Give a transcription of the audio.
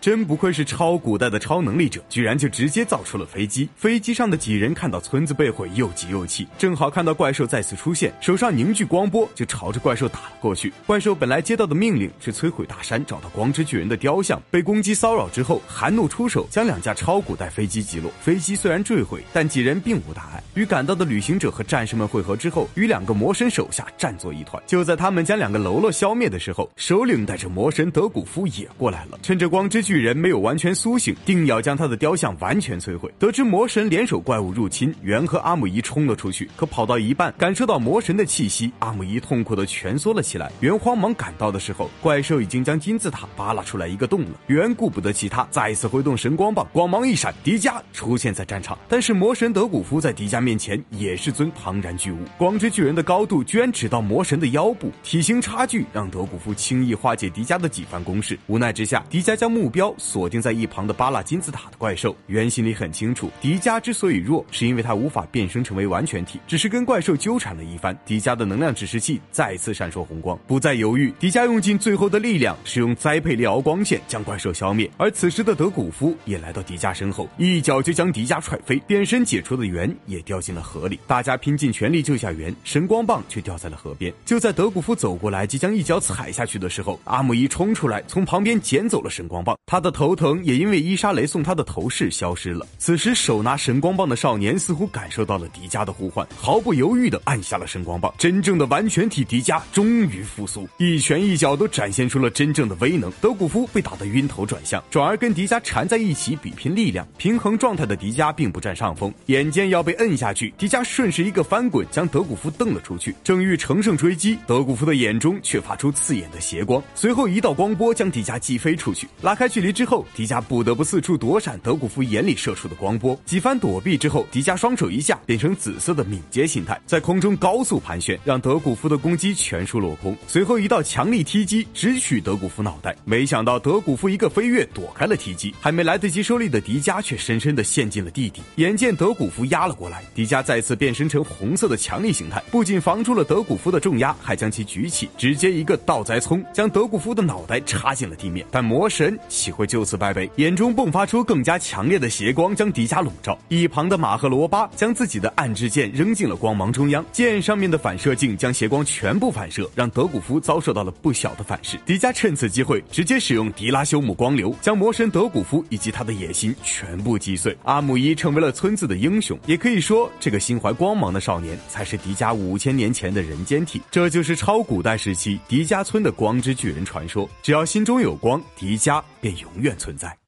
真不愧是超古代的超能力者，居然就直接造出了飞机。飞机上的几人看到村子被毁，又急又气，正好看到怪兽再次出现，手上凝聚光波，就朝着怪兽打了过去。怪兽本来接到的命令是摧毁大山，找到光之巨人的雕像，被攻击骚扰之后，含怒出手，将两架超古代飞机击落。飞机虽然坠毁，但几人并无大碍。与赶到的旅行者和战士们会合之后，与两个魔神手下战作一团。就在他们将两个喽啰消灭的时候，首领带着魔神德古夫也过来了，趁着光之巨人没有完全苏醒，定要将他的雕像完全摧毁。得知魔神联手怪物入侵，猿和阿姆伊冲了出去。可跑到一半，感受到魔神的气息，阿姆伊痛苦的蜷缩了起来。猿慌忙赶到的时候，怪兽已经将金字塔扒拉出来一个洞了。猿顾不得其他，再次挥动神光棒，光芒一闪，迪迦出现在战场。但是魔神德古夫在迪迦面前也是尊庞然巨物，光之巨人的高度居然只到魔神的腰部，体型差距让德古夫轻易化解迪迦的几番攻势。无奈之下，迪迦将目标标。锁定在一旁的巴拉金字塔的怪兽，原心里很清楚，迪迦之所以弱，是因为他无法变身成为完全体。只是跟怪兽纠缠了一番，迪迦的能量指示器再次闪烁红光，不再犹豫，迪迦用尽最后的力量，使用栽培利奥光线将怪兽消灭。而此时的德古夫也来到迪迦身后，一脚就将迪迦踹飞，变身解除的圆也掉进了河里。大家拼尽全力救下圆，神光棒却掉在了河边。就在德古夫走过来，即将一脚踩下去的时候，阿姆伊冲出来，从旁边捡走了神光棒，他的头。疼也因为伊莎雷送他的头饰消失了。此时手拿神光棒的少年似乎感受到了迪迦的呼唤，毫不犹豫地按下了神光棒。真正的完全体迪迦终于复苏，一拳一脚都展现出了真正的威能。德古夫被打得晕头转向，转而跟迪迦缠在一起比拼力量。平衡状态的迪迦并不占上风，眼见要被摁下去，迪迦顺势一个翻滚将德古夫蹬了出去。正欲乘胜追击，德古夫的眼中却发出刺眼的邪光，随后一道光波将迪迦击飞出去，拉开距距离之后。迪迦不得不四处躲闪德古夫眼里射出的光波，几番躲避之后，迪迦双手一下变成紫色的敏捷形态，在空中高速盘旋，让德古夫的攻击全数落空。随后一道强力踢击直取德古夫脑袋，没想到德古夫一个飞跃躲开了踢击，还没来得及收力的迪迦却深深的陷进了地底。眼见德古夫压了过来，迪迦再次变身成红色的强力形态，不仅防住了德古夫的重压，还将其举起，直接一个倒栽葱将德古夫的脑袋插进了地面。但魔神岂会就？此败北，眼中迸发出更加强烈的邪光，将迪迦笼罩。一旁的马赫罗巴将自己的暗之剑扔进了光芒中央，剑上面的反射镜将邪光全部反射，让德古夫遭受到了不小的反噬。迪迦趁此机会直接使用迪拉修姆光流，将魔神德古夫以及他的野心全部击碎。阿姆伊成为了村子的英雄，也可以说，这个心怀光芒的少年才是迪迦五千年前的人间体。这就是超古代时期迪迦村的光之巨人传说。只要心中有光，迪迦便永远。存在。